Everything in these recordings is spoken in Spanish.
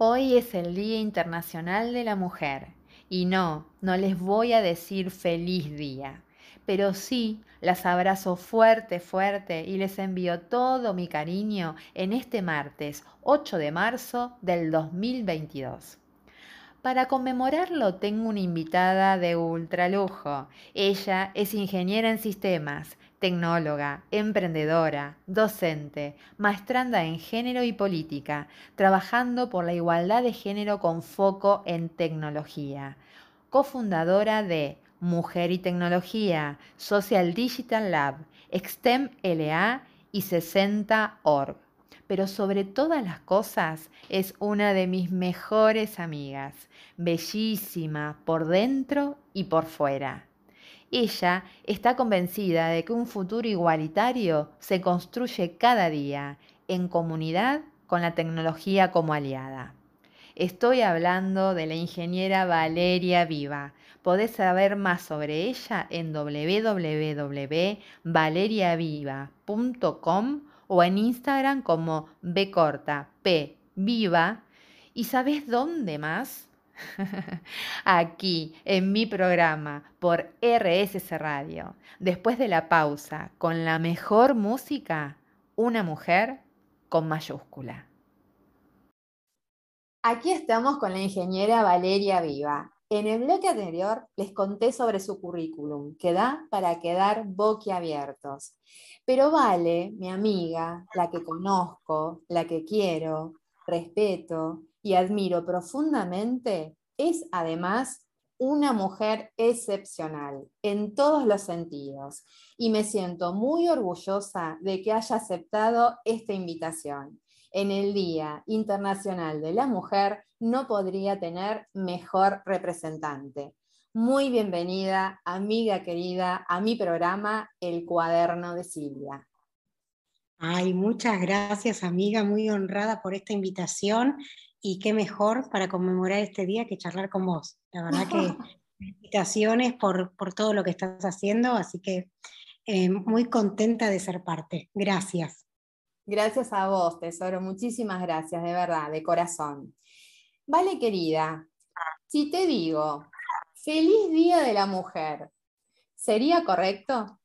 Hoy es el Día Internacional de la Mujer y no, no les voy a decir feliz día, pero sí las abrazo fuerte, fuerte y les envío todo mi cariño en este martes 8 de marzo del 2022. Para conmemorarlo tengo una invitada de ultralujo. Ella es ingeniera en sistemas, tecnóloga, emprendedora, docente, maestranda en género y política, trabajando por la igualdad de género con foco en tecnología, cofundadora de Mujer y Tecnología, Social Digital Lab, Extem LA y 60org. Pero sobre todas las cosas es una de mis mejores amigas, bellísima por dentro y por fuera. Ella está convencida de que un futuro igualitario se construye cada día en comunidad con la tecnología como aliada. Estoy hablando de la ingeniera Valeria Viva. Podés saber más sobre ella en www.valeriaviva.com o en Instagram como bcorta p viva. ¿Y sabes dónde más? Aquí, en mi programa, por RSC Radio. Después de la pausa, con la mejor música, una mujer con mayúscula. Aquí estamos con la ingeniera Valeria Viva. En el bloque anterior les conté sobre su currículum, que da para quedar boquiabiertos. Pero Vale, mi amiga, la que conozco, la que quiero, respeto, y admiro profundamente, es además una mujer excepcional en todos los sentidos y me siento muy orgullosa de que haya aceptado esta invitación. En el Día Internacional de la Mujer no podría tener mejor representante. Muy bienvenida, amiga querida, a mi programa El Cuaderno de Silvia. Ay, muchas gracias, amiga, muy honrada por esta invitación y qué mejor para conmemorar este día que charlar con vos. La verdad que felicitaciones por, por todo lo que estás haciendo, así que eh, muy contenta de ser parte. Gracias. Gracias a vos, tesoro. Muchísimas gracias, de verdad, de corazón. Vale, querida, si te digo, feliz Día de la Mujer, ¿sería correcto?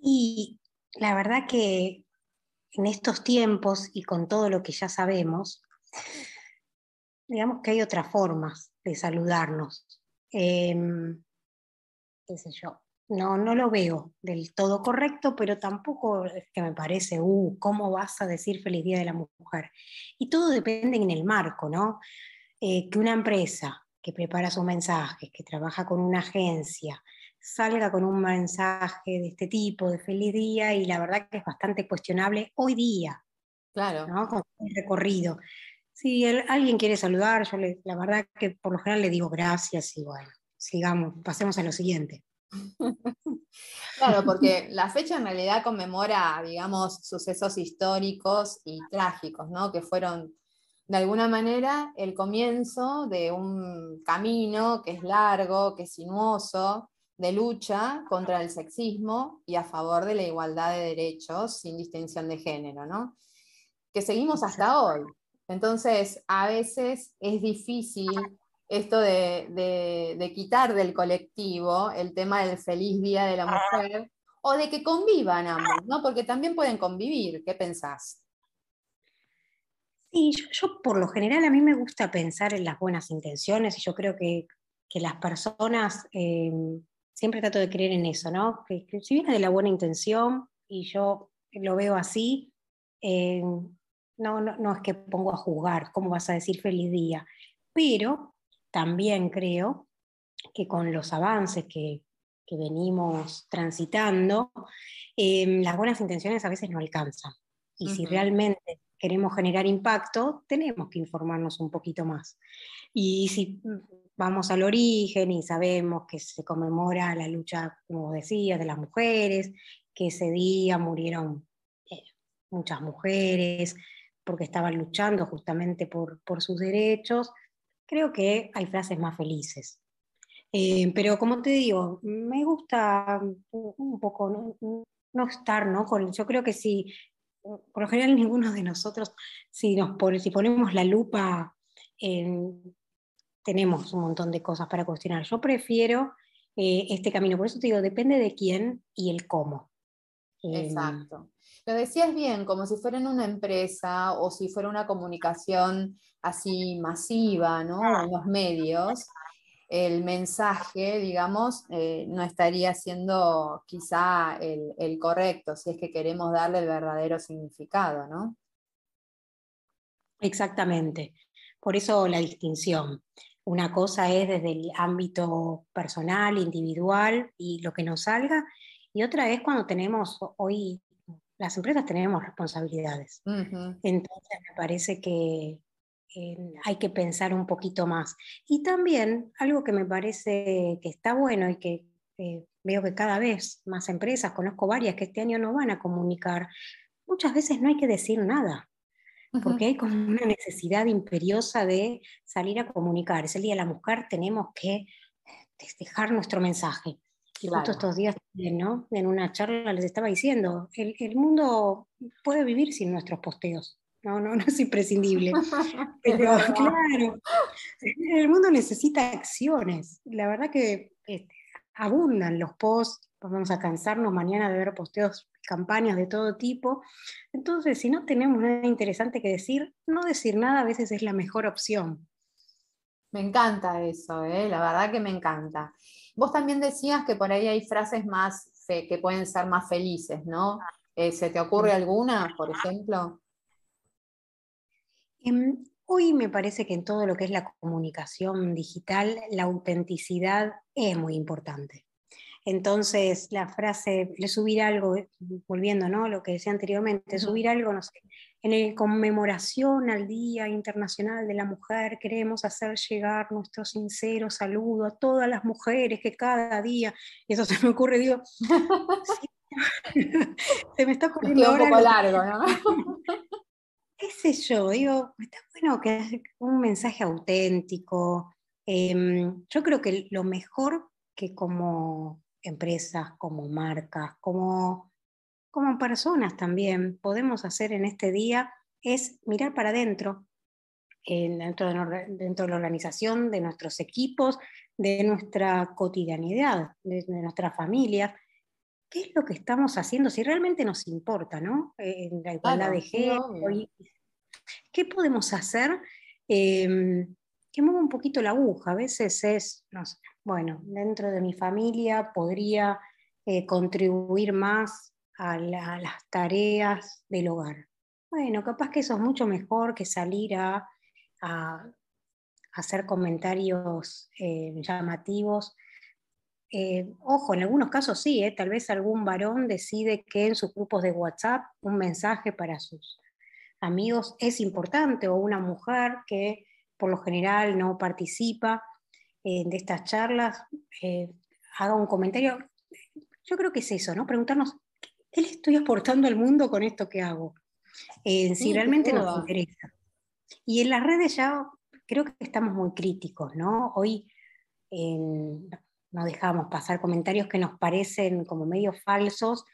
Y la verdad que en estos tiempos y con todo lo que ya sabemos, digamos que hay otras formas de saludarnos. Em, qué sé yo, no, no lo veo del todo correcto, pero tampoco es que me parece, uh, ¿cómo vas a decir feliz día de la mujer? Y todo depende en el marco, ¿no? Eh, que una empresa que prepara sus mensajes, que trabaja con una agencia, salga con un mensaje de este tipo, de feliz día, y la verdad que es bastante cuestionable hoy día. Claro. ¿no? Con el recorrido. Si alguien quiere saludar, yo la verdad que por lo general le digo gracias y bueno, sigamos, pasemos a lo siguiente. Claro, porque la fecha en realidad conmemora, digamos, sucesos históricos y trágicos, ¿no? Que fueron de alguna manera el comienzo de un camino que es largo, que es sinuoso, de lucha contra el sexismo y a favor de la igualdad de derechos sin distinción de género, ¿no? Que seguimos hasta hoy. Entonces, a veces es difícil esto de, quitar del colectivo el tema del feliz día de la mujer o de que convivan ambos, ¿no? Porque también pueden convivir. ¿Qué pensás? Sí, yo, por lo general a mí me gusta pensar en las buenas intenciones y yo creo que, las personas eh, siempre trato de creer en eso, ¿no? Que, si viene de la buena intención y yo lo veo así, eh, no, no, es que pongo a juzgar cómo vas a decir feliz día, pero también creo que con los avances que, venimos transitando, eh, las buenas intenciones a veces no alcanzan. Y si realmente queremos generar impacto, tenemos que informarnos un poquito más. Y si vamos al origen y sabemos que se conmemora la lucha, como decía, de las mujeres, que ese día murieron eh, muchas mujeres porque estaban luchando justamente por, sus derechos, creo que hay frases más felices. Eh, pero como te digo, me gusta un poco no, estar, ¿no? yo creo que si por lo general ninguno de nosotros, si, nos si ponemos la lupa, tenemos un montón de cosas para cuestionar. Yo prefiero eh, este camino, por eso te digo, depende de quién y el cómo. Exacto. Lo decías bien, como si fuera en una empresa o si fuera una comunicación así masiva, ¿no? En los medios, el mensaje, digamos, eh, no estaría siendo quizá el, correcto, si es que queremos darle el verdadero significado, ¿no? Exactamente. Por eso la distinción. Una cosa es desde el ámbito personal, individual y lo que nos salga, y otra es cuando tenemos, hoy las empresas tenemos responsabilidades. Entonces me parece que hay que pensar un poquito más. Y también algo que me parece que está bueno y que eh, veo que cada vez más empresas, conozco varias que este año no van a comunicar, muchas veces no hay que decir nada, porque hay como una necesidad imperiosa de salir a comunicar. Es el Día de la Mujer, tenemos que dejar nuestro mensaje. Y justo estos días ¿no? En una charla les estaba diciendo, el, el, mundo puede vivir sin nuestros posteos. No, no, no es imprescindible. Pero claro, el mundo necesita acciones. La verdad que este, abundan los posts, vamos a cansarnos mañana de ver posteos, campañas de todo tipo. Entonces, si no tenemos nada interesante que decir, no decir nada a veces es la mejor opción. Me encanta eso, ¿eh? la verdad que me encanta. Vos también decías que por ahí hay frases más que pueden ser más felices, ¿no? Eh, ¿Se te ocurre alguna, por ejemplo? Em, hoy me parece que en todo lo que es la comunicación digital, la autenticidad es muy importante. Entonces, la frase, le subir algo, volviendo ¿no? lo que decía anteriormente, subir algo, no sé, en conmemoración al Día Internacional de la Mujer, queremos hacer llegar nuestro sincero saludo a todas las mujeres que cada día, y eso se me ocurre, digo, se me está ocurriendo un poco largo, ¿no? ¿Qué sé yo? Digo, está bueno que es un mensaje auténtico. Em, yo creo que lo mejor que como empresas, como marcas, como, como personas también podemos hacer en este día es mirar para adentro, dentro, de, dentro de la organización, de nuestros equipos, de nuestra cotidianidad, de, nuestra familia. ¿Qué es lo que estamos haciendo? Si realmente nos importa, ¿no? En la igualdad de género. ¿Qué podemos hacer em, que mueva un poquito la aguja? A veces es, no sé, bueno, dentro de mi familia podría eh, contribuir más a, las tareas del hogar. Bueno, capaz que eso es mucho mejor que salir a, hacer comentarios eh, llamativos. Eh, ojo, en algunos casos sí, tal vez algún varón decide que en sus grupos de WhatsApp un mensaje para sus amigos es importante, o una mujer que por lo general no participa eh, de estas charlas eh, haga un comentario. Yo creo que es eso, ¿no? Preguntarnos, ¿qué le estoy aportando al mundo con esto que hago? Eh, si realmente nos interesa. Y en las redes ya creo que estamos muy críticos, ¿no? Hoy no dejamos pasar comentarios que nos parecen como medio falsos,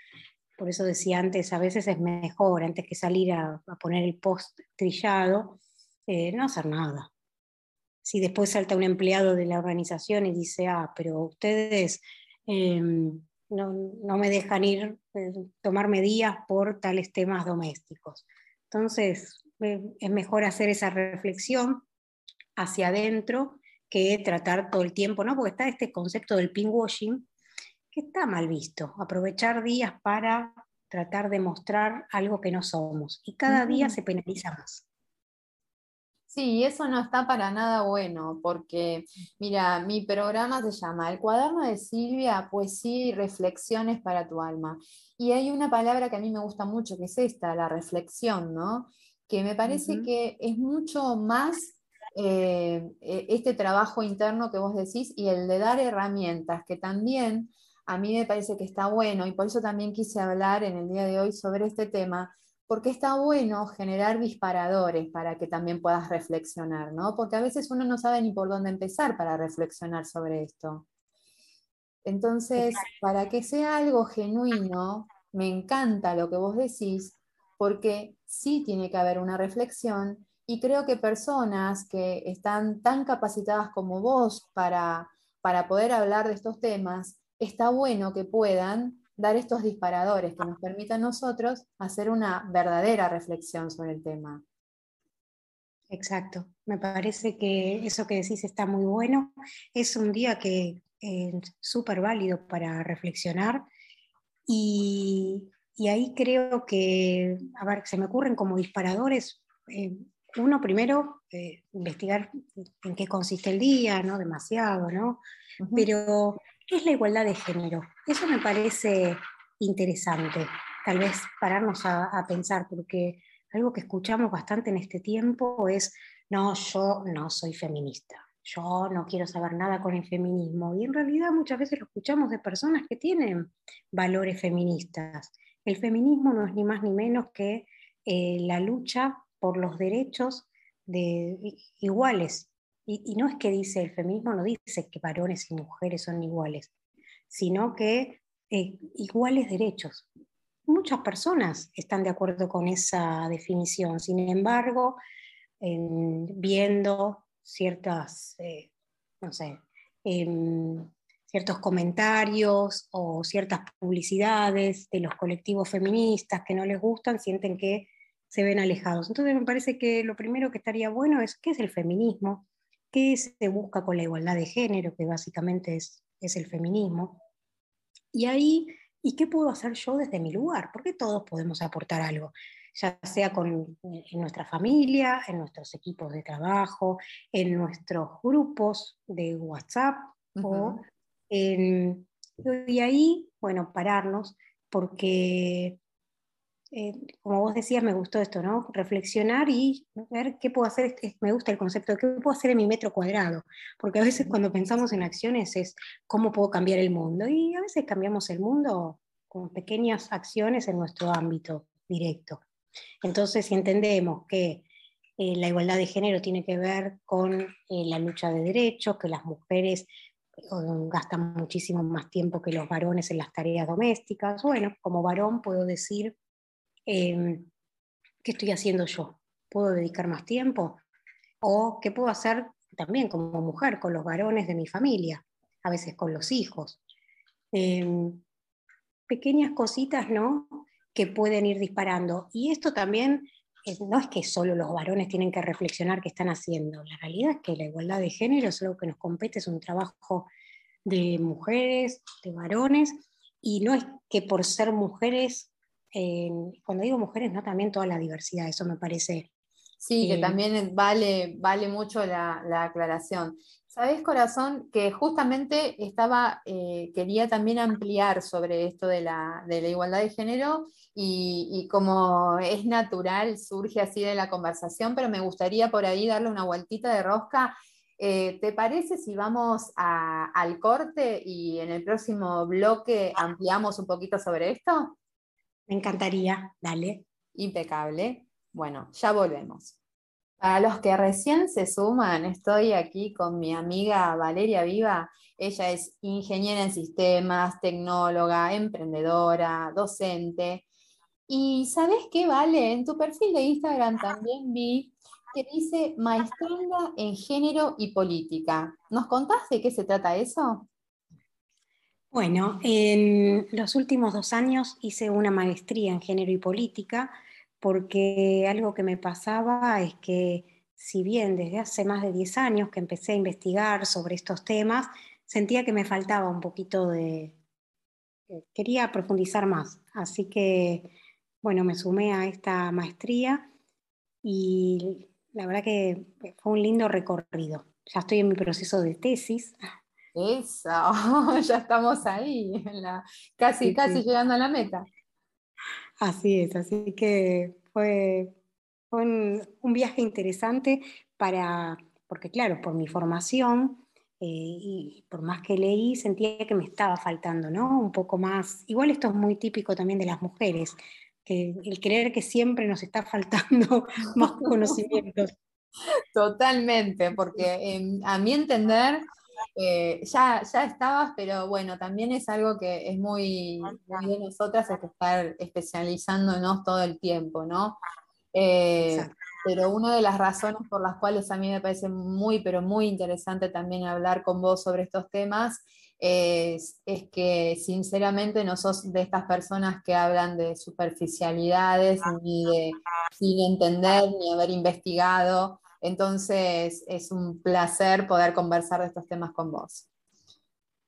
por eso decía antes, a veces es mejor, antes que salir a, a poner el post trillado, no hacer nada si después salta un empleado de la organización y dice, ah, pero ustedes em, no, me dejan ir, eh, tomarme días por tales temas domésticos. Entonces, eh, es mejor hacer esa reflexión hacia adentro que tratar todo el tiempo, ¿no? Porque está este concepto del pinkwashing que está mal visto, aprovechar días para tratar de mostrar algo que no somos. Y cada día se penaliza más. Sí, eso no está para nada bueno, porque mira, mi programa se llama El cuaderno de Silvia, poesía y reflexiones para tu alma. Y hay una palabra que a mí me gusta mucho, que es esta, la reflexión, ¿no? Que me parece que es mucho más eh, e, este trabajo interno que vos decís y el de dar herramientas, que también a mí me parece que está bueno, y por eso también quise hablar en el día de hoy sobre este tema, porque está bueno generar disparadores para que también puedas reflexionar, ¿no? Porque a veces uno no sabe ni por dónde empezar para reflexionar sobre esto. Entonces, para que sea algo genuino, me encanta lo que vos decís, porque sí tiene que haber una reflexión y creo que personas que están tan capacitadas como vos para, para poder hablar de estos temas, está bueno que puedan dar estos disparadores que nos permitan a nosotros hacer una verdadera reflexión sobre el tema. Exacto, me parece que eso que decís está muy bueno. Es un día que es súper válido para reflexionar y, ahí creo que, a ver, se me ocurren como disparadores. Eh, uno primero, eh, investigar en qué consiste el día, no demasiado, ¿no? Pero, ¿qué es la igualdad de género? Eso me parece interesante, tal vez pararnos a, a pensar, porque algo que escuchamos bastante en este tiempo es, no, yo no soy feminista, yo no quiero saber nada con el feminismo. Y en realidad muchas veces lo escuchamos de personas que tienen valores feministas. El feminismo no es ni más ni menos que eh, la lucha por los derechos de, iguales. Y, no es que dice, el feminismo no dice que varones y mujeres son iguales, sino que eh, iguales derechos muchas personas están de acuerdo con esa definición. Sin embargo, viendo ciertas, eh, no sé, em, ciertos comentarios o ciertas publicidades de los colectivos feministas que no les gustan, sienten que se ven alejados. Entonces me parece que lo primero que estaría bueno es qué es el feminismo, qué se busca con la igualdad de género, que básicamente es, es el feminismo. Y ahí ¿Y qué puedo hacer yo desde mi lugar? Porque todos podemos aportar algo, ya sea con, en nuestra familia, en nuestros equipos de trabajo, en nuestros grupos de WhatsApp o en, y ahí, bueno, pararnos, porque eh, como vos decías, me gustó esto, ¿no? Reflexionar y ver qué puedo hacer, me gusta el concepto de qué puedo hacer en mi metro cuadrado, porque a veces cuando pensamos en acciones es cómo puedo cambiar el mundo, y a veces cambiamos el mundo con pequeñas acciones en nuestro ámbito directo. Entonces, si entendemos que eh, la igualdad de género tiene que ver con eh, la lucha de derechos, que las mujeres gastan muchísimo más tiempo que los varones en las tareas domésticas, bueno, como varón puedo decir Em, ¿qué estoy haciendo yo? ¿Puedo dedicar más tiempo? ¿O qué puedo hacer también como mujer con los varones de mi familia? A veces con los hijos. Em, pequeñas cositas, ¿no? Que pueden ir disparando. Y esto también no es que solo los varones tienen que reflexionar qué están haciendo. La realidad es que la igualdad de género es algo que nos compete, es un trabajo de mujeres, de varones, y no es que por ser mujeres cuando digo mujeres, no también toda la diversidad, eso me parece. Sí, que también vale, vale mucho la, aclaración. Sabes, corazón, que justamente estaba, eh, quería también ampliar sobre esto de la, igualdad de género y, como es natural, surge así de la conversación, pero me gustaría por ahí darle una vueltita de rosca. Eh, ¿Te parece si vamos al corte y en el próximo bloque ampliamos un poquito sobre esto? Me encantaría, dale. Impecable. Bueno, ya volvemos. Para los que recién se suman, estoy aquí con mi amiga Valeria Viva. Ella es ingeniera en sistemas, tecnóloga, emprendedora, docente. Y ¿sabes qué, Vale? En tu perfil de Instagram también vi que dice maestría en género y política. ¿Nos contás de qué se trata eso? Bueno, en los últimos dos años hice una maestría en género y política porque algo que me pasaba es que si bien desde hace más de 10 años que empecé a investigar sobre estos temas, sentía que me faltaba un poquito de... quería profundizar más. Así que, bueno, me sumé a esta maestría y la verdad que fue un lindo recorrido. Ya estoy en mi proceso de tesis, eso, ya estamos ahí, casi, casi llegando a la meta. Así es, así que fue, un, viaje interesante para, porque claro, por mi formación eh, y por más que leí, sentía que me estaba faltando, ¿no? Un poco más, igual esto es muy típico también de las mujeres, que el creer que siempre nos está faltando más conocimientos. Totalmente, porque a mi entender eh, ya, ya estabas, pero bueno, también es algo que es muy, de nosotras, es estar especializándonos todo el tiempo, ¿no? Eh, pero una de las razones por las cuales a mí me parece muy, pero muy interesante también hablar con vos sobre estos temas es, que sinceramente no sos de estas personas que hablan de superficialidades, ni de sin entender, ni haber investigado. Entonces es un placer poder conversar de estos temas con vos.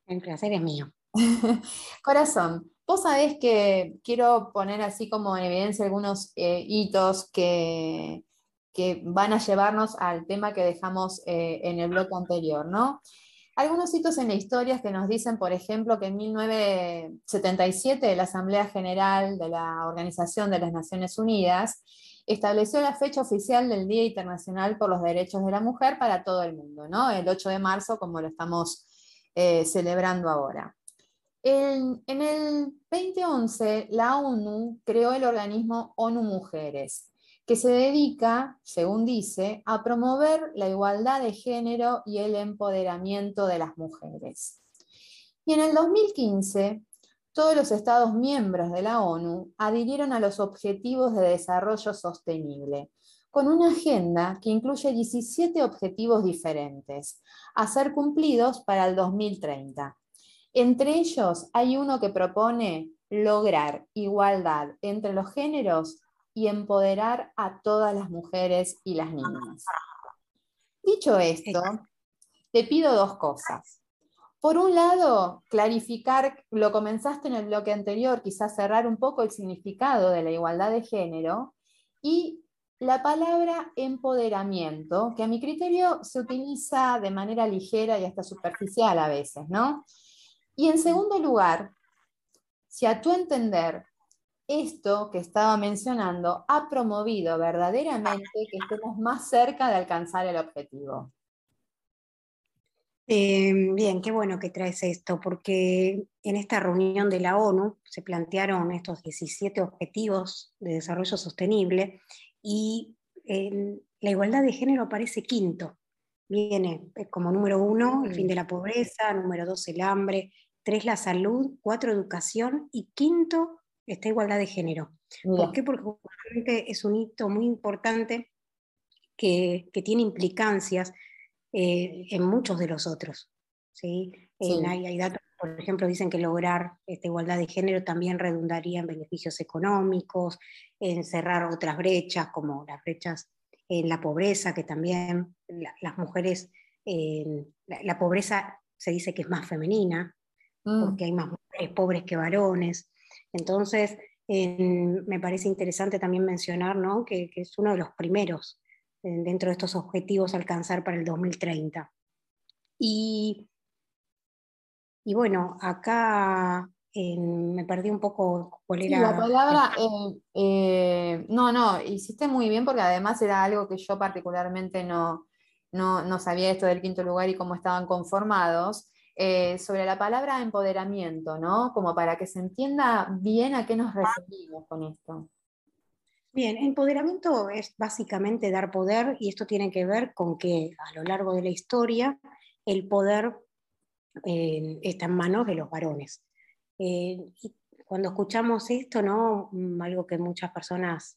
El placer es mío. Corazón, vos sabés que quiero poner así como en evidencia algunos eh, hitos que, que, van a llevarnos al tema que dejamos eh, en el bloque anterior, ¿no? Algunos hitos en la historia que nos dicen, por ejemplo, que en 1977 la Asamblea General de la Organización de las Naciones Unidas estableció la fecha oficial del Día Internacional por los Derechos de la Mujer para todo el mundo, ¿no? El 8 de marzo, como lo estamos eh, celebrando ahora. en el 2011, la ONU creó el organismo ONU Mujeres, que se dedica, según dice, a promover la igualdad de género y el empoderamiento de las mujeres. Y en el 2015, todos los Estados miembros de la ONU adhirieron a los Objetivos de Desarrollo Sostenible, con una agenda que incluye 17 objetivos diferentes, a ser cumplidos para el 2030. Entre ellos hay uno que propone lograr igualdad entre los géneros y empoderar a todas las mujeres y las niñas. Dicho esto, te pido dos cosas. Por un lado, clarificar, lo comenzaste en el bloque anterior, quizás cerrar un poco el significado de la igualdad de género y la palabra empoderamiento, que a mi criterio se utiliza de manera ligera y hasta superficial a veces, ¿no? Y en segundo lugar, si a tu entender esto que estaba mencionando ha promovido verdaderamente que estemos más cerca de alcanzar el objetivo. Eh, bien, qué bueno que traes esto, porque en esta reunión de la ONU se plantearon estos 17 objetivos de desarrollo sostenible y la igualdad de género aparece quinto. Viene como número uno el fin de la pobreza, número dos el hambre, tres la salud, cuatro educación y quinto esta igualdad de género. ¿Por qué? Porque es un hito muy importante que, tiene implicancias eh, en muchos de los otros. ¿sí? hay, datos, por ejemplo, dicen que lograr esta igualdad de género también redundaría en beneficios económicos, en cerrar otras brechas, como las brechas en la pobreza, que también las mujeres, la, pobreza se dice que es más femenina, mm. porque hay más mujeres pobres que varones. Entonces, me parece interesante también mencionar que, es uno de los primeros dentro de estos objetivos a alcanzar para el 2030. Y, bueno, acá me perdí un poco cuál era. la palabra, eh, eh, no, no, hiciste muy bien porque además era algo que yo particularmente no, no sabía esto del quinto lugar y cómo estaban conformados. Eh, sobre la palabra empoderamiento, ¿no? Como para que se entienda bien a qué nos referimos con esto. Bien, empoderamiento es básicamente dar poder y esto tiene que ver con que a lo largo de la historia el poder eh, está en manos de los varones. Eh, cuando escuchamos esto, ¿no? Mm, algo que muchas personas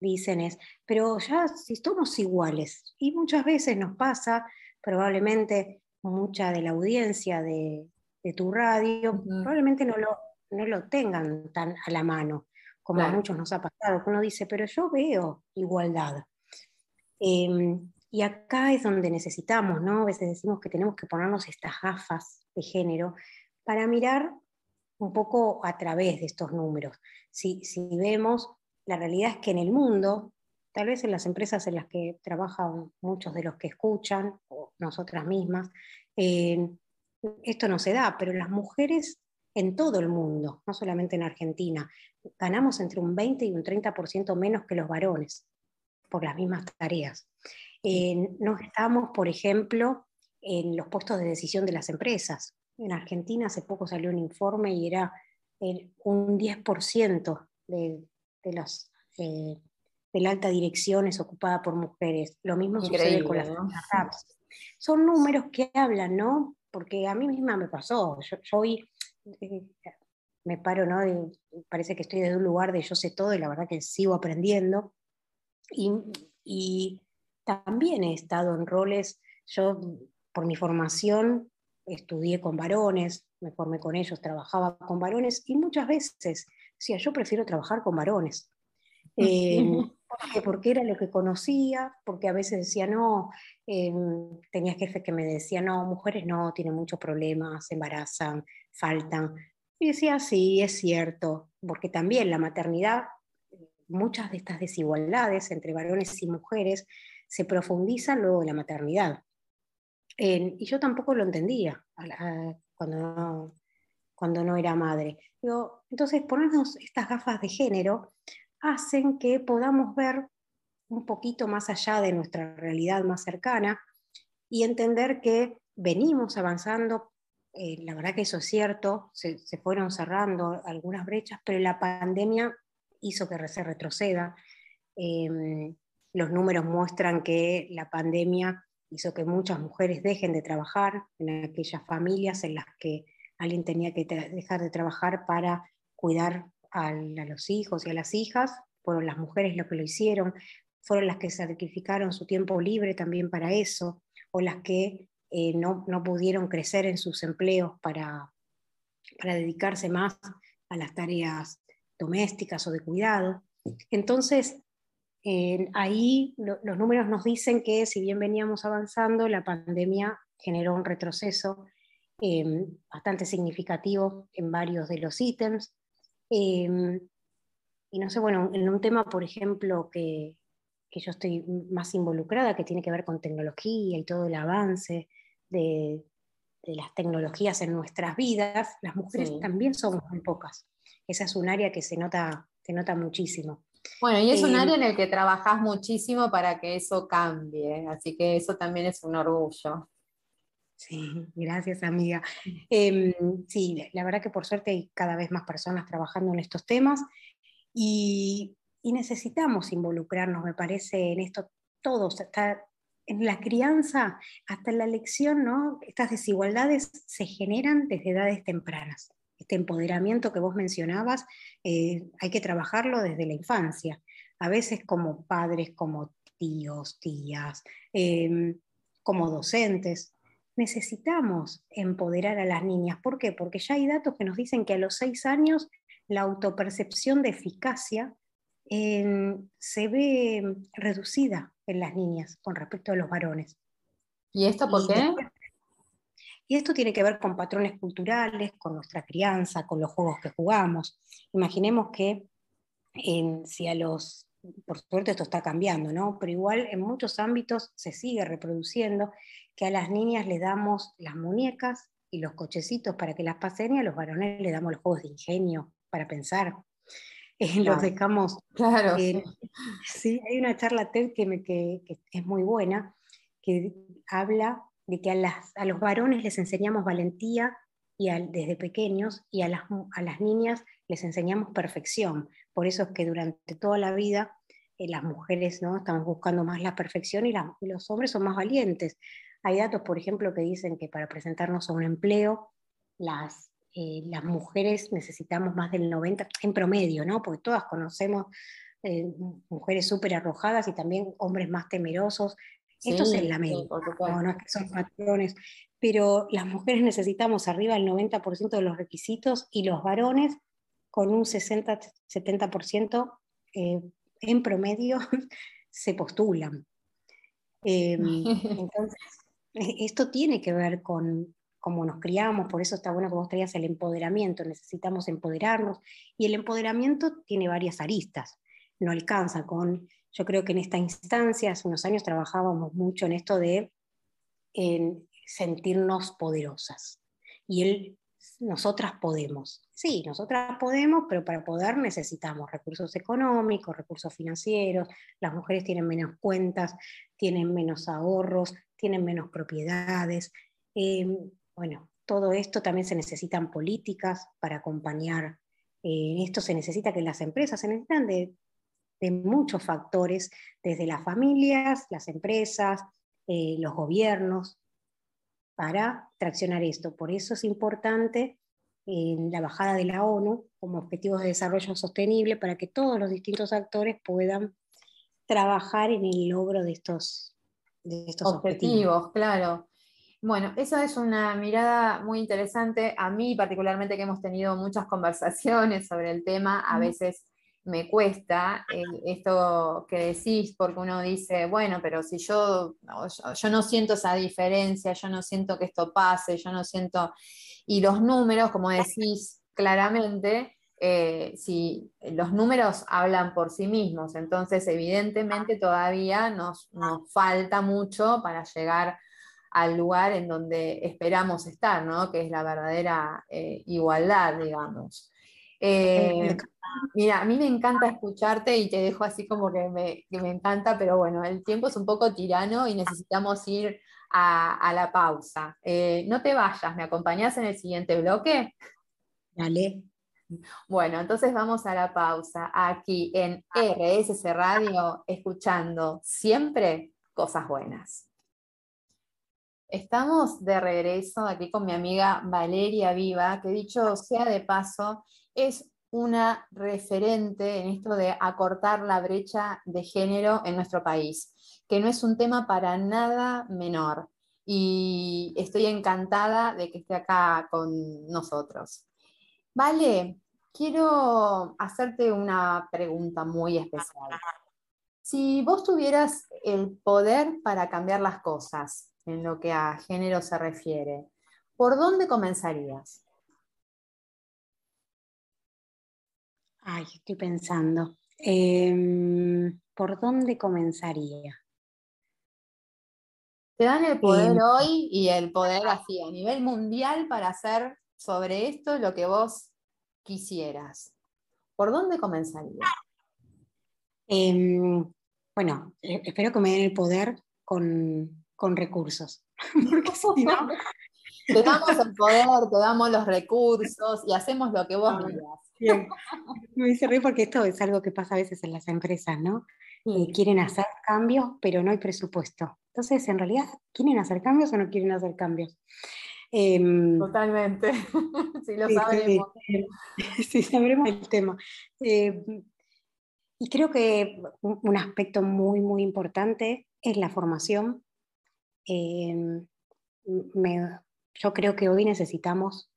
dicen es, pero ya si somos iguales, y muchas veces nos pasa, probablemente mucha de la audiencia de, tu radio, probablemente no lo, no lo tengan tan a la mano como a muchos nos ha pasado, uno dice, pero yo veo igualdad. Em, y acá es donde necesitamos, ¿no? A veces decimos que tenemos que ponernos estas gafas de género para mirar un poco a través de estos números. Si, si vemos, la realidad es que en el mundo tal vez en las empresas en las que trabajan muchos de los que escuchan, o nosotras mismas, eh, esto no se da, pero las mujeres en todo el mundo, no solamente en Argentina, ganamos entre un 20 y un 30% menos que los varones por las mismas tareas. Eh, no estamos, por ejemplo, en los puestos de decisión de las empresas. En Argentina hace poco salió un informe y era un 10% de, de, los, eh, la alta dirección es ocupada por mujeres. Lo mismo sucede con las startups. Son números que hablan, ¿no? Porque a mí misma me pasó. Yo, hoy eh, me paro, ¿no? parece que estoy desde un lugar de yo sé todo y la verdad que sigo aprendiendo. Y, y también he estado en roles, yo por mi formación estudié con varones, me formé con ellos, trabajaba con varones y muchas veces decía, yo prefiero trabajar con varones. Eh, porque era lo que conocía, porque a veces decía, no, eh, tenía jefes que me decían, no, mujeres no, tienen muchos problemas, se embarazan, faltan. Y decía, sí, es cierto, porque también la maternidad, muchas de estas desigualdades entre varones y mujeres se profundizan luego de la maternidad y yo tampoco lo entendía cuando, no, cuando no era madre. entonces, ponernos estas gafas de género hacen que podamos ver un poquito más allá de nuestra realidad más cercana y entender que venimos avanzando. Eh, la verdad que eso es cierto, se, fueron cerrando algunas brechas, pero la pandemia hizo que se retroceda. Em, los números muestran que la pandemia hizo que muchas mujeres dejen de trabajar en aquellas familias en las que alguien tenía que dejar de trabajar para cuidar a, los hijos y a las hijas, fueron las mujeres las que lo hicieron, fueron las que sacrificaron su tiempo libre también para eso, o las que eh, no, no, pudieron crecer en sus empleos para, para dedicarse más a las tareas domésticas o de cuidado. Entonces, ahí los números nos dicen que si bien veníamos avanzando, la pandemia generó un retroceso em, bastante significativo en varios de los ítems. Em, y no sé, bueno, en un tema, por ejemplo, que, que, yo estoy más involucrada, que tiene que ver con tecnología y todo el avance de, de las tecnologías en nuestras vidas, las mujeres también somos muy pocas. Esa es un área que se nota, se nota muchísimo. Bueno, y es un área en el que trabajas muchísimo para que eso cambie, así que eso también es un orgullo. Sí, gracias amiga. Em, sí, la verdad que por suerte hay cada vez más personas trabajando en estos temas y, necesitamos involucrarnos, me parece, en esto todos, hasta en la crianza, hasta en la elección, ¿no? Estas desigualdades se generan desde edades tempranas este empoderamiento que vos mencionabas, eh, hay que trabajarlo desde la infancia, a veces como padres, como tíos, tías, em, como docentes. Necesitamos empoderar a las niñas. ¿Por qué? Porque ya hay datos que nos dicen que a los seis años la autopercepción de eficacia em, se ve reducida en las niñas con respecto a los varones. ¿Y esto por qué? Y esto tiene que ver con patrones culturales, con nuestra crianza, con los juegos que jugamos. Imaginemos que si a los, por suerte esto está cambiando, ¿no? Pero igual en muchos ámbitos se sigue reproduciendo que a las niñas les damos las muñecas y los cochecitos para que las pasen y a los varones les damos los juegos de ingenio para pensar. Eh, los dejamos. Claro. sí, hay una charla TED que, me, que es muy buena, que habla de que a, los varones les enseñamos valentía y desde pequeños y a las, a las, niñas les enseñamos perfección. Por eso es que durante toda la vida eh, las mujeres ¿no? estamos buscando más la perfección y, los hombres son más valientes. Hay datos, por ejemplo, que dicen que para presentarnos a un empleo, las, eh, las mujeres necesitamos más del 90, en promedio, ¿no? porque todas conocemos eh, mujeres súper arrojadas y también hombres más temerosos esto es el lamento, no, es que son patrones, pero las mujeres necesitamos arriba del 90% de los requisitos y los varones con un 60-70% eh, en promedio se postulan. Em, entonces, e, esto tiene que ver con cómo nos criamos, por eso está bueno que vos traías el empoderamiento, necesitamos empoderarnos, y el empoderamiento tiene varias aristas, no alcanza con yo creo que en esta instancia, hace unos años trabajábamos mucho en esto de sentirnos poderosas. Y él, nosotras podemos. Sí, nosotras podemos, pero para poder necesitamos recursos económicos, recursos financieros, las mujeres tienen menos cuentas, tienen menos ahorros, tienen menos propiedades. Em, bueno, todo esto también se necesitan políticas para acompañar. Eh, esto se necesita que las empresas se necesitan de de muchos factores, desde las familias, las empresas, eh, los gobiernos, para traccionar esto. Por eso es importante la bajada de la ONU como objetivos de desarrollo sostenible para que todos los distintos actores puedan trabajar en el logro de estos, estos objetivos. Claro. Bueno, esa es una mirada muy interesante. A mí particularmente que hemos tenido muchas conversaciones sobre el tema, a veces me cuesta eh, esto que decís, porque uno dice, bueno, pero si yo, yo no siento esa diferencia, yo no siento que esto pase, yo no siento... Y los números, como decís claramente, eh, si los números hablan por sí mismos, entonces evidentemente todavía nos, falta mucho para llegar al lugar en donde esperamos estar, ¿no? que es la verdadera eh, igualdad, digamos. Eh, mira, a mí me encanta escucharte y te dejo así como que me, encanta, pero bueno, el tiempo es un poco tirano y necesitamos ir a, la pausa. no te vayas, ¿me acompañás en el siguiente bloque? Dale. Bueno, entonces vamos a la pausa aquí en RSC Radio, escuchando siempre cosas buenas. Estamos de regreso aquí con mi amiga Valeria Viva, que dicho sea de paso, es una referente en esto de acortar la brecha de género en nuestro país, que no es un tema para nada menor. Y estoy encantada de que esté acá con nosotros. Vale, quiero hacerte una pregunta muy especial. Si vos tuvieras el poder para cambiar las cosas en lo que a género se refiere, ¿por dónde comenzarías? Ay, estoy pensando. Em, ¿Por dónde comenzaría? Te dan el poder em. hoy y el poder así a nivel mundial para hacer sobre esto lo que vos quisieras, ¿por dónde comenzarías? Em, bueno, eh, espero que me den el poder con, recursos. te damos el poder, te damos los recursos y hacemos lo que vos ah, digas. Me dice reír porque esto es algo que pasa a veces en las empresas, ¿no? Eh, quieren hacer cambios, pero no hay presupuesto. Entonces, en realidad, ¿quieren hacer cambios o no quieren hacer cambios? Em, Totalmente, sí lo sabemos. Sí, sabremos el tema. Em, y creo que un aspecto muy, muy importante es la formación. Em, yo creo que hoy necesitamos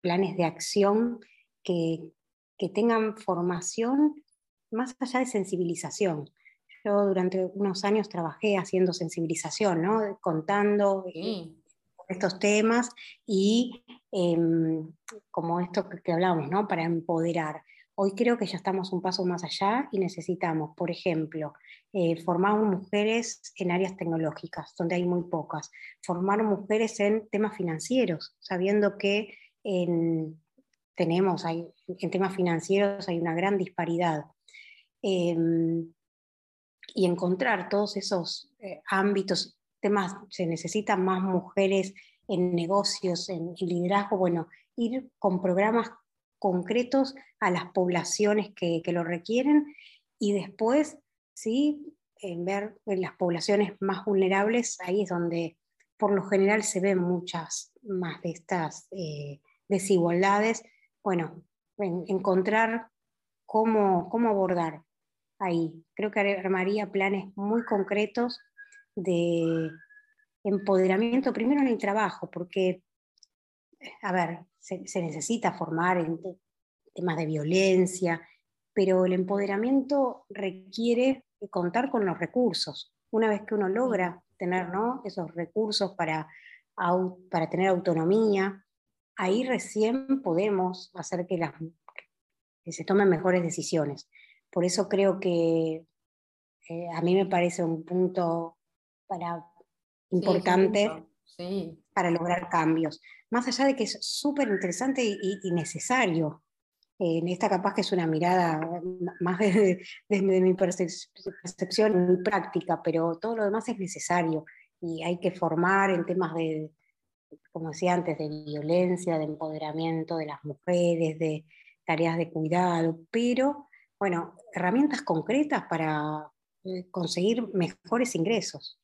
planes de acción que, que tengan formación más allá de sensibilización. Yo durante unos años trabajé haciendo sensibilización, ¿no? contando, sí estos temas y em, como esto que, hablamos, ¿no? Para empoderar. Hoy creo que ya estamos un paso más allá y necesitamos, por ejemplo, eh, formar mujeres en áreas tecnológicas, donde hay muy pocas, formar mujeres en temas financieros, sabiendo que en, tenemos, en temas financieros hay una gran disparidad. Em, y encontrar todos esos eh, ámbitos temas, se necesitan más mujeres en negocios, en, liderazgo, bueno, ir con programas concretos a las poblaciones que, lo requieren y después, sí, en ver en las poblaciones más vulnerables, ahí es donde por lo general se ven muchas más de estas eh, desigualdades. Bueno, encontrar cómo, cómo abordar ahí. Creo que armaría planes muy concretos de empoderamiento, primero en el trabajo, porque, a ver, se, necesita formar en temas de violencia, pero el empoderamiento requiere contar con los recursos. Una vez que uno logra tener esos recursos para, para tener autonomía, ahí recién podemos hacer que, las, que se tomen mejores decisiones. Por eso creo que eh, a mí me parece un punto para, importante para lograr cambios. Más allá de que es súper interesante y, necesario. En esta capaz que es una mirada más desde, mi percepción, mi práctica, pero todo lo demás es necesario y hay que formar en temas de, como decía antes, de violencia, de empoderamiento de las mujeres, de tareas de cuidado, pero bueno, herramientas concretas para eh, conseguir mejores ingresos.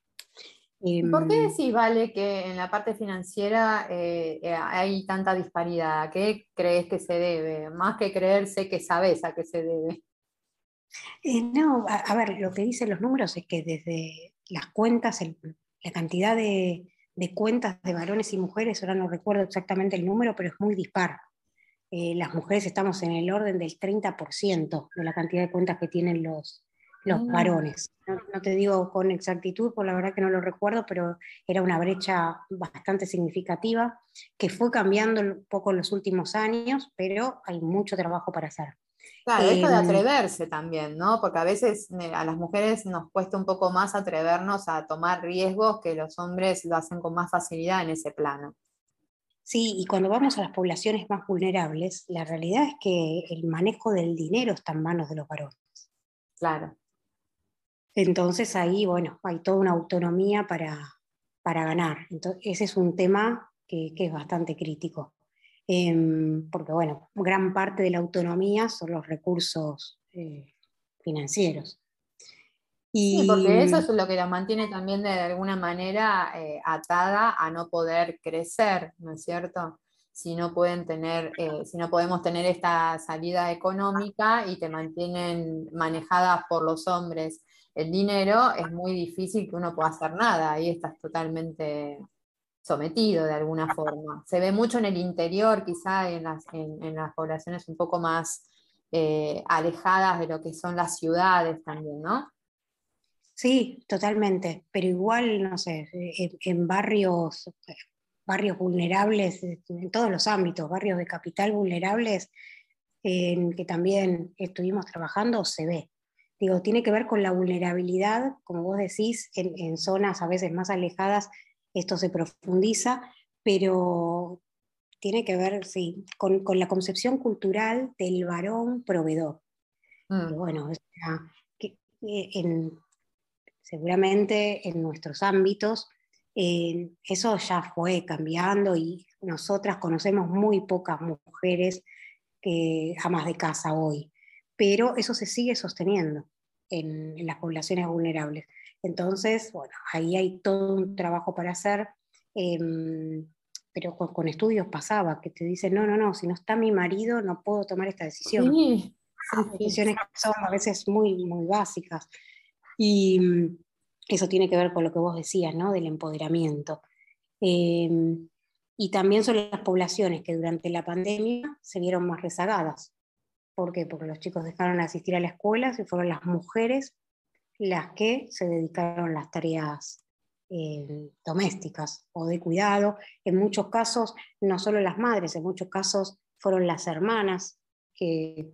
¿Por qué em, decís, Vale, que en la parte financiera eh, eh, hay tanta disparidad? ¿A qué crees que se debe? Más que creerse que sabes a qué se debe. no, a, ver, lo que dicen los números es que desde las cuentas, la cantidad de, de, cuentas de varones y mujeres, ahora no recuerdo exactamente el número, pero es muy dispar. las mujeres estamos en el orden del 30% de la cantidad de cuentas que tienen los, los varones. No, te digo con exactitud, por la verdad que no lo recuerdo, pero era una brecha bastante significativa que fue cambiando un poco en los últimos años, pero hay mucho trabajo para hacer. Claro, esto de em, atreverse también, ¿no? Porque a veces a las mujeres nos cuesta un poco más atrevernos a tomar riesgos que los hombres lo hacen con más facilidad en ese plano. Sí, y cuando vamos a las poblaciones más vulnerables, la realidad es que el manejo del dinero está en manos de los varones. Claro. Entonces ahí, bueno, hay toda una autonomía para, ganar. Entonces, ese es un tema que, es bastante crítico. Em, porque, bueno, gran parte de la autonomía son los recursos eh, financieros. Y, sí, porque eso es lo que la mantiene también de alguna manera eh, atada a no poder crecer, ¿no es cierto? Si no pueden tener, eh, si no podemos tener esta salida económica y te mantienen manejadas por los hombres el dinero, es muy difícil que uno pueda hacer nada, ahí estás totalmente sometido de alguna forma. Se ve mucho en el interior, quizá en las, en, las poblaciones un poco más eh, alejadas de lo que son las ciudades también, ¿no? Sí, totalmente, pero igual, no sé, en, barrios, barrios vulnerables, en todos los ámbitos, barrios de capital vulnerables, en que también estuvimos trabajando, se ve. Digo, tiene que ver con la vulnerabilidad, como vos decís, en, zonas a veces más alejadas esto se profundiza, pero tiene que ver, sí, con, la concepción cultural del varón proveedor. Mm. bueno, seguramente en nuestros ámbitos eso ya fue cambiando y nosotras conocemos muy pocas mujeres que amas de casa hoy pero eso se sigue sosteniendo en, las poblaciones vulnerables. Entonces, bueno, ahí hay todo un trabajo para hacer, em, pero con, estudios pasaba, que te dicen, no, no, no, si no está mi marido no puedo tomar esta decisión. Sí, decisiones que son a veces muy, muy básicas. Y mm, eso tiene que ver con lo que vos decías, ¿no? Del empoderamiento. Em, y también son las poblaciones que durante la pandemia se vieron más rezagadas. ¿Por qué? Porque los chicos dejaron de asistir a la escuela y fueron las mujeres las que se dedicaron a las tareas eh, domésticas o de cuidado. En muchos casos, no solo las madres, en muchos casos fueron las hermanas. y,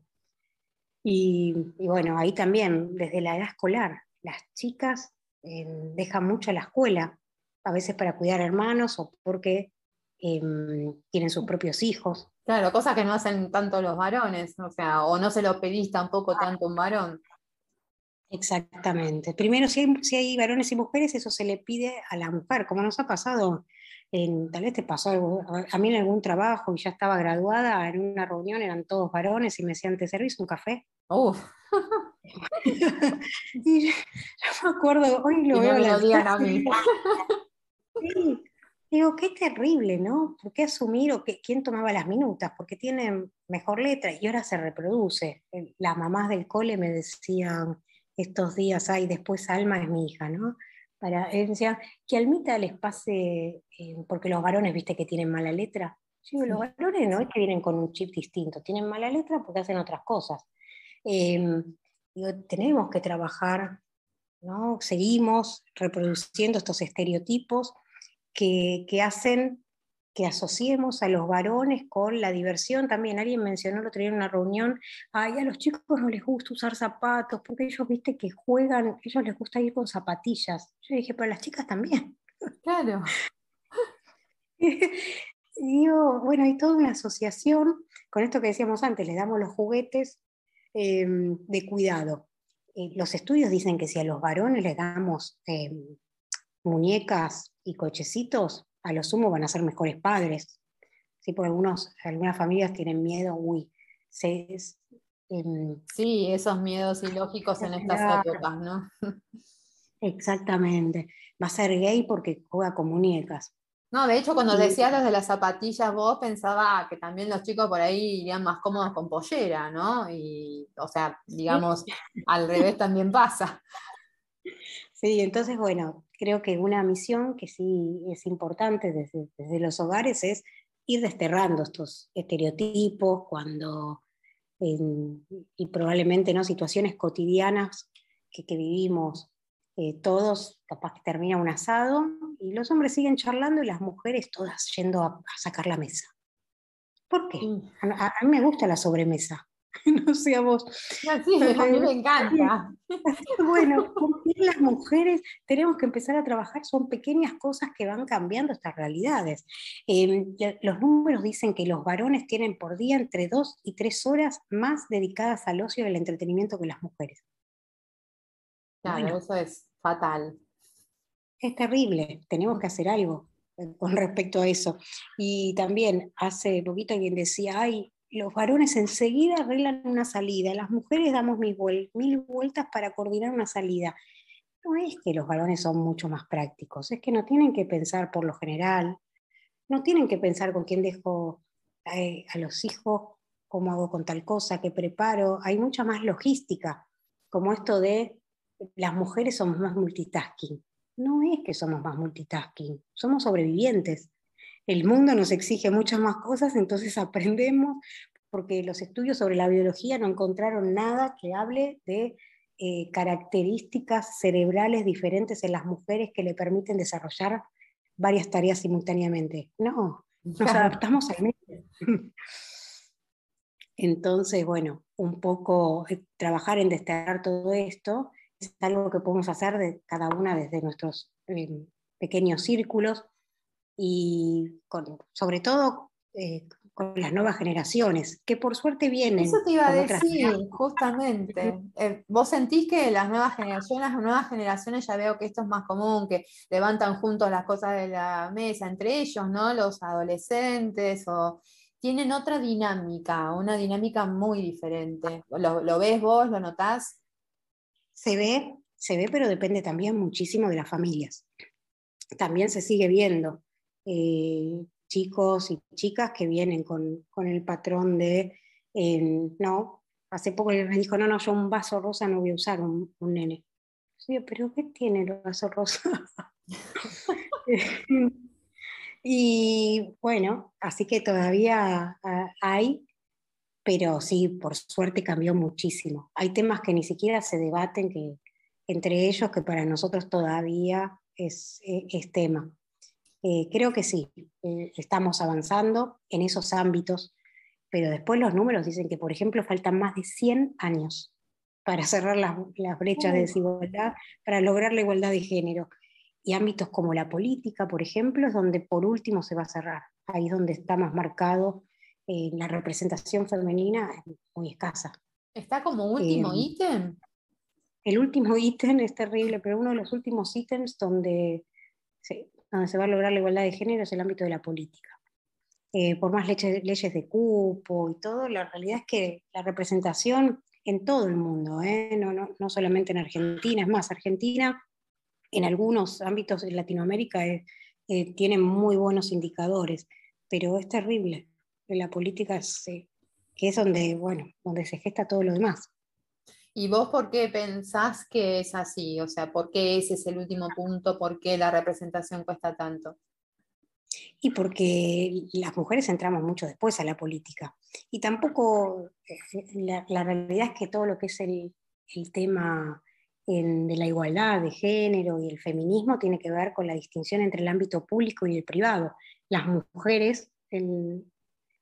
bueno, ahí también, desde la edad escolar, las chicas eh, dejan mucho la escuela, a veces para cuidar hermanos o porque em, tienen sus propios hijos. Claro, cosas que no hacen tanto los varones, o sea, o no se lo pedís tampoco tanto un varón. Exactamente. Primero, si hay, si hay varones y mujeres, eso se le pide a la mujer, como nos ha pasado, en, tal vez te pasó algo, a mí en algún trabajo y ya estaba graduada, en una reunión eran todos varones y me decían, ¿te servís un café? Uf. y yo, me acuerdo, hoy lo veo lo digan a mí. sí, Digo, qué terrible, ¿no? ¿Por qué asumir o quién tomaba las minutas? Porque tienen mejor letra y ahora se reproduce. Las mamás del cole me decían estos días, ay, después Alma es mi hija, ¿no? Para, decían, que Almita les pase, eh, porque los varones, viste, que tienen mala letra. Yo digo, los varones no es que vienen con un chip distinto, tienen mala letra porque hacen otras cosas. Em, digo, tenemos que trabajar, ¿no? Seguimos reproduciendo estos estereotipos que, hacen que asociemos a los varones con la diversión también. Alguien mencionó el otro día en una reunión, ay, a los chicos no les gusta usar zapatos, porque ellos, viste, que juegan, ellos les gusta ir con zapatillas. Yo dije, pero las chicas también. Claro. digo, bueno, hay toda una asociación con esto que decíamos antes, les damos los juguetes em, de cuidado. Eh, los estudios dicen que si a los varones les damos em, muñecas y cochecitos, a lo sumo van a ser mejores padres. ¿sí? Porque algunos, algunas familias tienen miedo, uy, se, Em, sí, esos miedos ilógicos en estas épocas, ¿no? Exactamente. Va a ser gay porque juega con muñecas. No, de hecho, cuando decías los de las zapatillas, vos pensaba que también los chicos por ahí irían más cómodos con pollera, ¿no? Y, o sea, digamos, al revés también pasa. Sí, entonces, bueno, creo que una misión que sí es importante desde, desde los hogares es ir desterrando estos estereotipos cuando, y probablemente, ¿no? Situaciones cotidianas que, que vivimos eh, todos, capaz que termina un asado, y los hombres siguen charlando y las mujeres todas yendo a, sacar la mesa. ¿Por qué? A, mí me gusta la sobremesa. no sé a vos. a mí me encanta. bueno, las mujeres tenemos que empezar a trabajar, son pequeñas cosas que van cambiando estas realidades. Los números dicen que los varones tienen por día entre dos y tres horas más dedicadas al ocio y al entretenimiento que las mujeres. Claro, eso es fatal. Es terrible, tenemos que hacer algo eh, con respecto a eso. Y también hace poquito alguien decía, ay, los varones enseguida arreglan una salida, las mujeres damos mil, vueltas para coordinar una salida. No es que los varones son mucho más prácticos, es que no tienen que pensar por lo general, no tienen que pensar con quién dejo eh, a los hijos, cómo hago con tal cosa, qué preparo. Hay mucha más logística, como esto de las mujeres somos más multitasking. No es que somos más multitasking, somos sobrevivientes. El mundo nos exige muchas más cosas, entonces aprendemos, porque los estudios sobre la biología no encontraron nada que hable de eh, características cerebrales diferentes en las mujeres que le permiten desarrollar varias tareas simultáneamente. No, nos adaptamos al medio. Entonces, bueno, un poco eh, trabajar en desterrar todo esto es algo que podemos hacer de cada una desde nuestros eh, pequeños círculos y sobre todo eh, con las nuevas generaciones, que por suerte vienen. Eso te iba a decir, justamente. Eh, ¿Vos sentís que las nuevas generaciones, las nuevas generaciones, ya veo que esto es más común, que levantan juntos las cosas de la mesa entre ellos, ¿no? Los adolescentes, o tienen otra dinámica, una dinámica muy diferente. ¿Lo, lo ves vos, lo notás? Se ve, se ve, pero depende también muchísimo de las familias. También se sigue viendo eh, chicos y chicas que vienen con, el patrón de, no, hace poco me dijo, no, no, yo un vaso rosa no voy a usar, un, nene. Sí, pero ¿qué tiene el vaso rosa? y bueno, así que todavía ah, hay pero sí, por suerte cambió muchísimo. Hay temas que ni siquiera se debaten que, entre ellos que para nosotros todavía es, eh, tema. Eh, creo que sí, eh, estamos avanzando en esos ámbitos, pero después los números dicen que, por ejemplo, faltan más de 100 años para cerrar las, las brechas de desigualdad, para lograr la igualdad de género. Y ámbitos como la política, por ejemplo, es donde por último se va a cerrar. Ahí es donde está más marcado eh, la representación femenina es muy escasa. ¿Está como último eh, ítem? El último ítem es terrible, pero uno de los últimos ítems donde se, donde se va a lograr la igualdad de género es el ámbito de la política. Eh, por más leyes de cupo y todo, la realidad es que la representación en todo el mundo, no, no, no, solamente en Argentina, es más, Argentina en algunos ámbitos de Latinoamérica tiene muy buenos indicadores, pero es terrible la política, que es donde, bueno, donde se gesta todo lo demás. ¿Y vos por qué pensás que es así? O sea, ¿por qué ese es el último punto? ¿Por qué la representación cuesta tanto? Y porque las mujeres entramos mucho después a la política. Y tampoco, eh, la, realidad es que todo lo que es el, tema de la igualdad de género y el feminismo tiene que ver con la distinción entre el ámbito público y el privado. Las mujeres, el,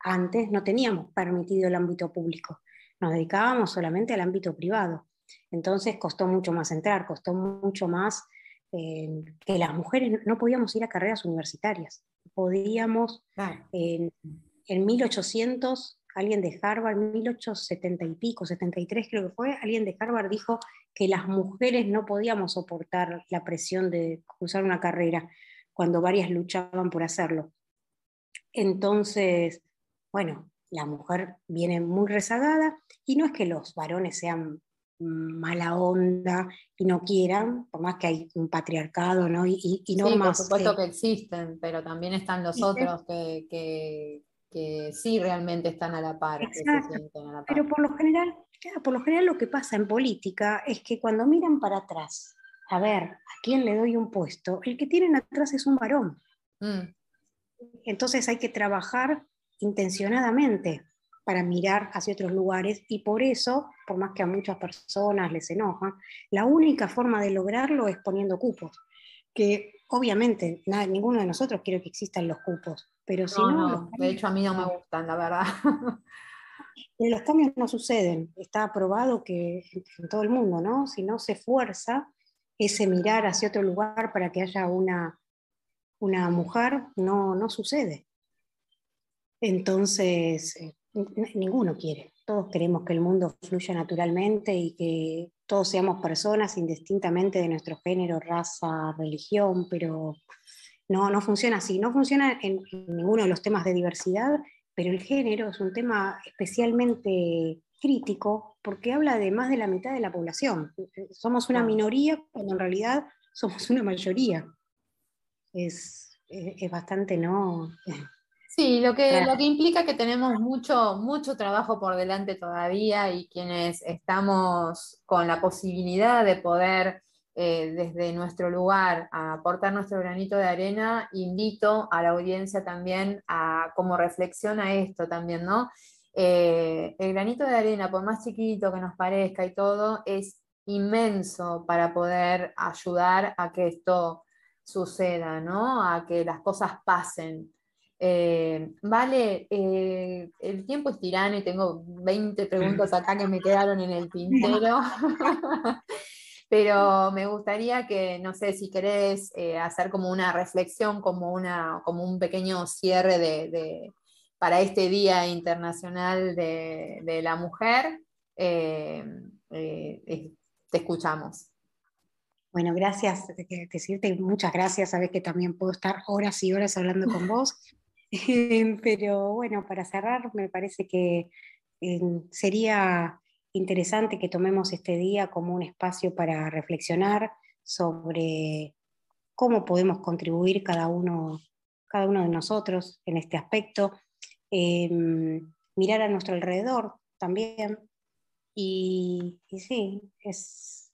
antes no teníamos permitido el ámbito público, nos dedicábamos solamente al ámbito privado. Entonces costó mucho más entrar, costó mucho más eh, que las mujeres no podíamos ir a carreras universitarias. Podíamos, en, 1800, alguien de Harvard, 1870 y pico, 73 creo que fue, alguien de Harvard dijo que las mujeres no podíamos soportar la presión de cursar una carrera cuando varias luchaban por hacerlo. Entonces, bueno, la mujer viene muy rezagada y no es que los varones sean mala onda y no quieran, por más que hay un patriarcado ¿no? y, y, normas. Sí, por supuesto que existen, pero también están los otros que, que, que, sí realmente están a la par. Pero por lo, general, por lo general lo que pasa en política es que cuando miran para atrás, a ver, ¿a quién le doy un puesto? El que tienen atrás es un varón. Mm. Entonces hay que trabajar intencionadamente para mirar hacia otros lugares y por eso, por más que a muchas personas les enoja, la única forma de lograrlo es poniendo cupos, que obviamente nada, ninguno de nosotros quiere que existan los cupos, pero si no... de hecho a mí no me gustan, la verdad. Los cambios no suceden, está aprobado que en todo el mundo, ¿no? Si no se fuerza ese mirar hacia otro lugar para que haya una, una mujer, no, no sucede. Entonces, eh, ninguno quiere. Todos queremos que el mundo fluya naturalmente y que todos seamos personas indistintamente de nuestro género, raza, religión, pero no, no funciona así. No funciona en, ninguno de los temas de diversidad, pero el género es un tema especialmente crítico porque habla de más de la mitad de la población. Somos una minoría cuando en realidad somos una mayoría. Es, es, es bastante no Sí, lo que, lo que implica que tenemos mucho, mucho trabajo por delante todavía y quienes estamos con la posibilidad de poder eh, desde nuestro lugar aportar nuestro granito de arena, invito a la audiencia también a cómo reflexiona esto también, ¿no? Eh, el granito de arena, por más chiquito que nos parezca y todo, es inmenso para poder ayudar a que esto suceda, ¿no? A que las cosas pasen. Eh, vale, eh, el tiempo es tirano y tengo 20 preguntas acá que me quedaron en el tintero. Pero me gustaría que, no sé, si querés eh, hacer como una reflexión, como, una, como un pequeño cierre de, para este Día Internacional de, la Mujer, te escuchamos. Bueno, gracias, decirte muchas gracias, sabes que también puedo estar horas y horas hablando con vos. Pero bueno, para cerrar, me parece que em, sería interesante que tomemos este día como un espacio para reflexionar sobre cómo podemos contribuir cada uno, cada uno de nosotros en este aspecto, em, mirar a nuestro alrededor también. Y, sí, es,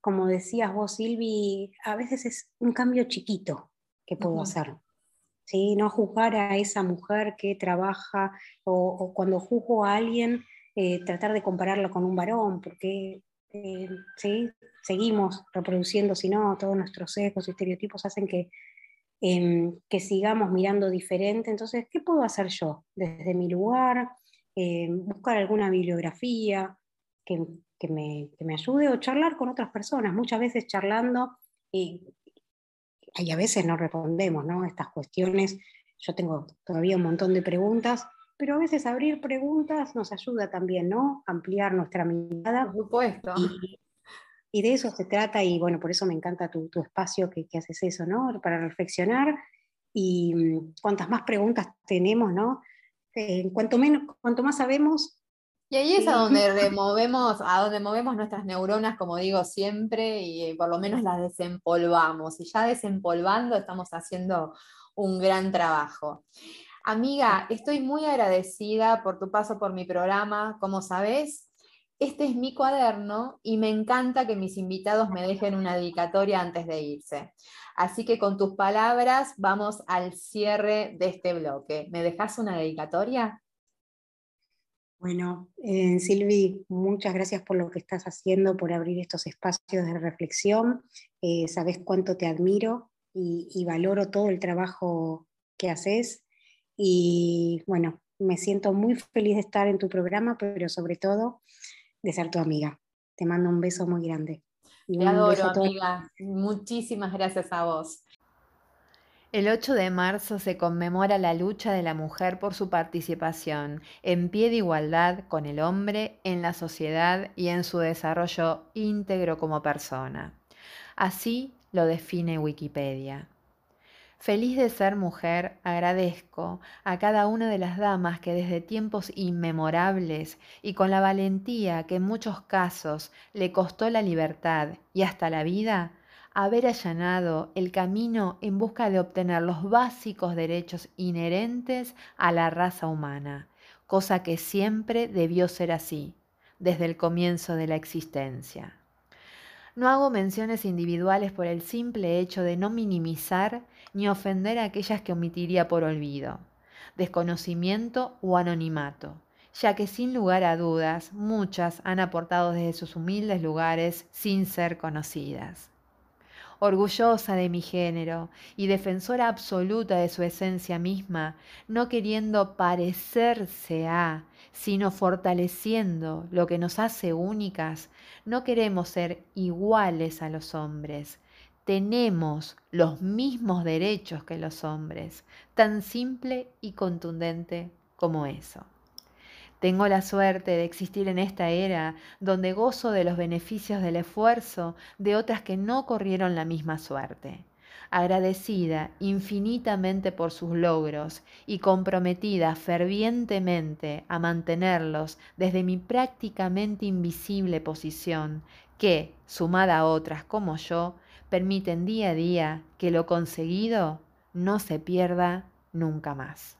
como decías vos, Silvi, a veces es un cambio chiquito que puedo hacer no juzgar a esa mujer que trabaja o, cuando juzgo a alguien, eh, tratar de compararlo con un varón, porque eh, seguimos reproduciendo, si no, todos nuestros sesgos y estereotipos hacen que, em, que sigamos mirando diferente. Entonces, ¿qué puedo hacer yo desde mi lugar? Em, buscar alguna bibliografía que, me, que, me, ayude o charlar con otras personas. Muchas veces charlando y y a veces no respondemos, ¿no? Estas cuestiones, yo tengo todavía un montón de preguntas, pero a veces abrir preguntas nos ayuda también, ¿no? Ampliar nuestra mirada. Por supuesto. Y, de eso se trata, y bueno, por eso me encanta tu, espacio que, haces eso, ¿no? Para reflexionar. Y mm, cuantas más preguntas tenemos, ¿no? Eh, cuanto, menos, cuanto más sabemos, y ahí es a donde removemos, a donde movemos nuestras neuronas, como digo siempre, y eh, por lo menos las desempolvamos. Y ya desempolvando estamos haciendo un gran trabajo. Amiga, estoy muy agradecida por tu paso por mi programa. Como sabes, este es mi cuaderno y me encanta que mis invitados me dejen una dedicatoria antes de irse. Así que con tus palabras vamos al cierre de este bloque. ¿Me dejas una dedicatoria? Bueno, eh, Silvi, muchas gracias por lo que estás haciendo, por abrir estos espacios de reflexión. Eh, sabes cuánto te admiro y, valoro todo el trabajo que haces. Y bueno, me siento muy feliz de estar en tu programa, pero sobre todo de ser tu amiga. Te mando un beso muy grande. Te adoro, amiga. Muchísimas gracias a vos. El 8 de marzo se conmemora la lucha de la mujer por su participación en pie de igualdad con el hombre en la sociedad y en su desarrollo íntegro como persona. Así lo define Wikipedia. Feliz de ser mujer, agradezco a cada una de las damas que desde tiempos inmemorables y con la valentía que en muchos casos le costó la libertad y hasta la vida, haber allanado el camino en busca de obtener los básicos derechos inherentes a la raza humana, cosa que siempre debió ser así, desde el comienzo de la existencia. No hago menciones individuales por el simple hecho de no minimizar ni ofender a aquellas que omitiría por olvido, desconocimiento o anonimato, ya que sin lugar a dudas muchas han aportado desde sus humildes lugares sin ser conocidas orgullosa de mi género y defensora absoluta de su esencia misma, no queriendo parecerse a, sino fortaleciendo lo que nos hace únicas, no queremos ser iguales a los hombres. Tenemos los mismos derechos que los hombres, tan simple y contundente como eso. Tengo la suerte de existir en esta era donde gozo de los beneficios del esfuerzo de otras que no corrieron la misma suerte. Agradecida infinitamente por sus logros y comprometida fervientemente a mantenerlos desde mi prácticamente invisible posición, que, sumada a otras como yo, permiten día a día que lo conseguido no se pierda nunca más.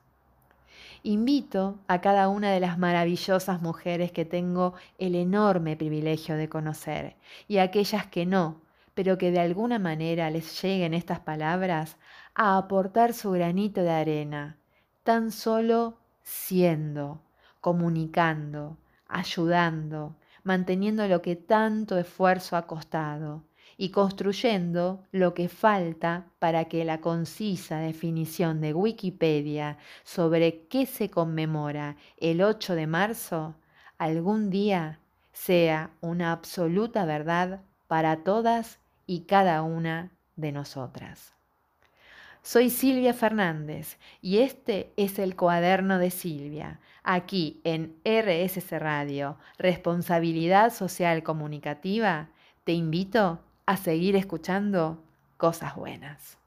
Invito a cada una de las maravillosas mujeres que tengo el enorme privilegio de conocer y a aquellas que no, pero que de alguna manera les lleguen estas palabras, a aportar su granito de arena, tan solo siendo, comunicando, ayudando, manteniendo lo que tanto esfuerzo ha costado y construyendo lo que falta para que la concisa definición de Wikipedia sobre qué se conmemora el 8 de marzo algún día sea una absoluta verdad para todas y cada una de nosotras. Soy Silvia Fernández y este es el cuaderno de Silvia, aquí en RSC Radio, Responsabilidad Social Comunicativa. Te invito a seguir escuchando cosas buenas.